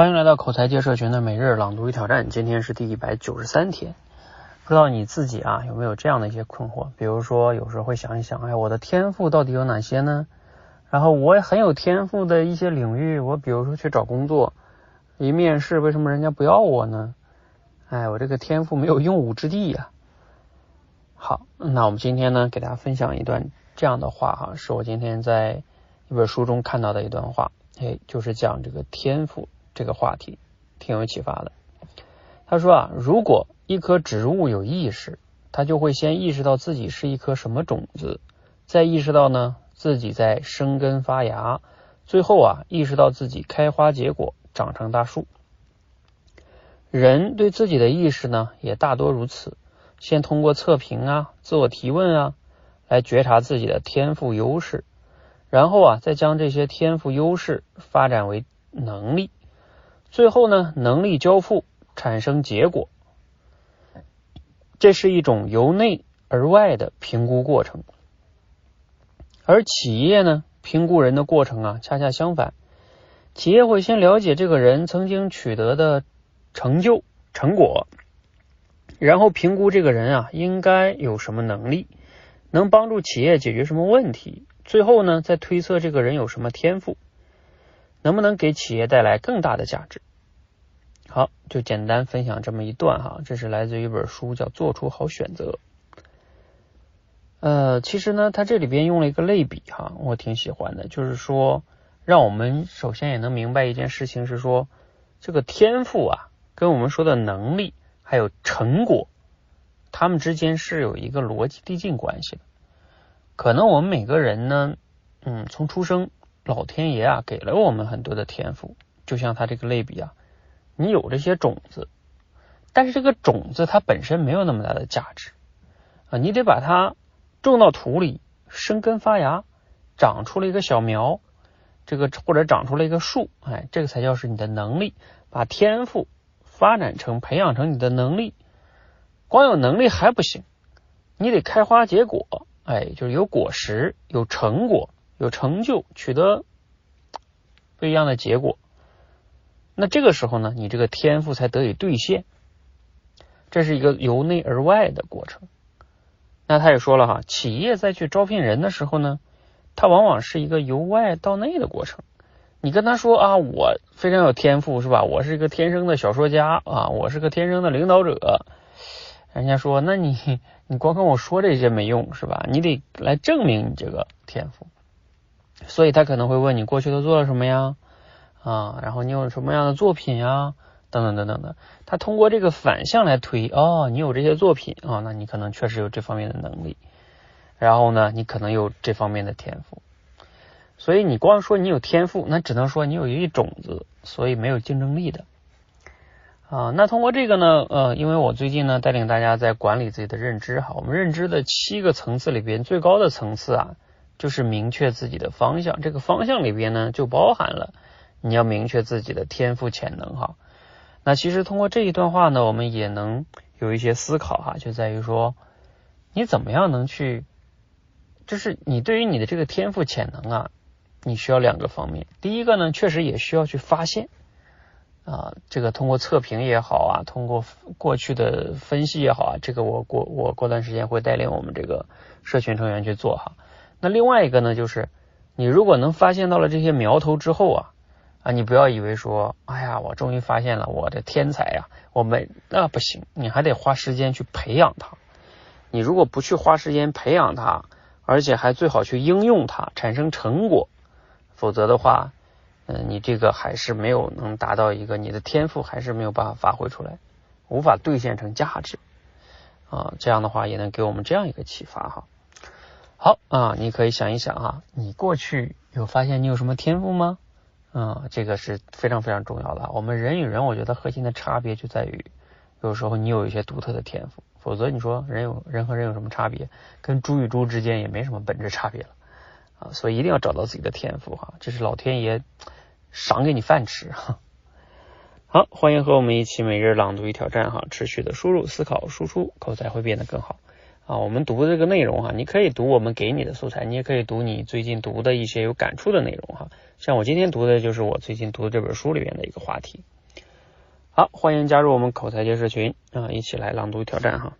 欢迎来到口才界社群的每日朗读与挑战，今天是第一百九十三天。不知道你自己啊有没有这样的一些困惑？比如说，有时候会想一想，哎，我的天赋到底有哪些呢？然后我也很有天赋的一些领域，我比如说去找工作，一面试，为什么人家不要我呢？哎，我这个天赋没有用武之地呀。好，那我们今天呢，给大家分享一段这样的话哈，是我今天在一本书中看到的一段话，哎，就是讲这个天赋。这个话题挺有启发的。他说啊，如果一棵植物有意识，它就会先意识到自己是一颗什么种子，再意识到呢自己在生根发芽，最后啊意识到自己开花结果，长成大树。人对自己的意识呢也大多如此，先通过测评啊、自我提问啊来觉察自己的天赋优势，然后啊再将这些天赋优势发展为能力。最后呢，能力交付产生结果，这是一种由内而外的评估过程。而企业呢，评估人的过程啊，恰恰相反。企业会先了解这个人曾经取得的成就成果，然后评估这个人啊，应该有什么能力，能帮助企业解决什么问题。最后呢，再推测这个人有什么天赋。能不能给企业带来更大的价值？好，就简单分享这么一段哈，这是来自于一本书，叫《做出好选择》。呃，其实呢，它这里边用了一个类比哈，我挺喜欢的，就是说，让我们首先也能明白一件事情，是说这个天赋啊，跟我们说的能力还有成果，他们之间是有一个逻辑递进关系的。可能我们每个人呢，嗯，从出生。老天爷啊，给了我们很多的天赋，就像他这个类比啊，你有这些种子，但是这个种子它本身没有那么大的价值啊，你得把它种到土里，生根发芽，长出了一个小苗，这个或者长出了一个树，哎，这个才叫是你的能力，把天赋发展成、培养成你的能力。光有能力还不行，你得开花结果，哎，就是有果实、有成果。有成就，取得不一样的结果，那这个时候呢，你这个天赋才得以兑现。这是一个由内而外的过程。那他也说了哈，企业在去招聘人的时候呢，它往往是一个由外到内的过程。你跟他说啊，我非常有天赋，是吧？我是一个天生的小说家啊，我是个天生的领导者。人家说，那你你光跟我说这些没用，是吧？你得来证明你这个天赋。所以他可能会问你过去都做了什么呀？啊，然后你有什么样的作品呀？等等等等的。他通过这个反向来推，哦，你有这些作品啊，那你可能确实有这方面的能力。然后呢，你可能有这方面的天赋。所以你光说你有天赋，那只能说你有一粒种子，所以没有竞争力的。啊，那通过这个呢，呃，因为我最近呢带领大家在管理自己的认知哈，我们认知的七个层次里边最高的层次啊。就是明确自己的方向，这个方向里边呢，就包含了你要明确自己的天赋潜能哈。那其实通过这一段话呢，我们也能有一些思考哈，就在于说你怎么样能去，就是你对于你的这个天赋潜能啊，你需要两个方面。第一个呢，确实也需要去发现啊，这个通过测评也好啊，通过过去的分析也好啊，这个我过我过段时间会带领我们这个社群成员去做哈。那另外一个呢，就是你如果能发现到了这些苗头之后啊啊，你不要以为说，哎呀，我终于发现了我的天才呀，我们那不行，你还得花时间去培养它。你如果不去花时间培养它，而且还最好去应用它，产生成果，否则的话，嗯，你这个还是没有能达到一个你的天赋还是没有办法发挥出来，无法兑现成价值啊。这样的话也能给我们这样一个启发哈。好啊，你可以想一想哈，你过去有发现你有什么天赋吗？啊，这个是非常非常重要的。我们人与人，我觉得核心的差别就在于，有时候你有一些独特的天赋，否则你说人有人和人有什么差别？跟猪与猪之间也没什么本质差别了啊。所以一定要找到自己的天赋哈，这是老天爷赏给你饭吃哈。好，欢迎和我们一起每日朗读与挑战哈，持续的输入、思考、输出，口才会变得更好。啊，我们读的这个内容哈，你可以读我们给你的素材，你也可以读你最近读的一些有感触的内容哈。像我今天读的就是我最近读的这本书里面的一个话题。好，欢迎加入我们口才结社群啊，一起来朗读挑战哈。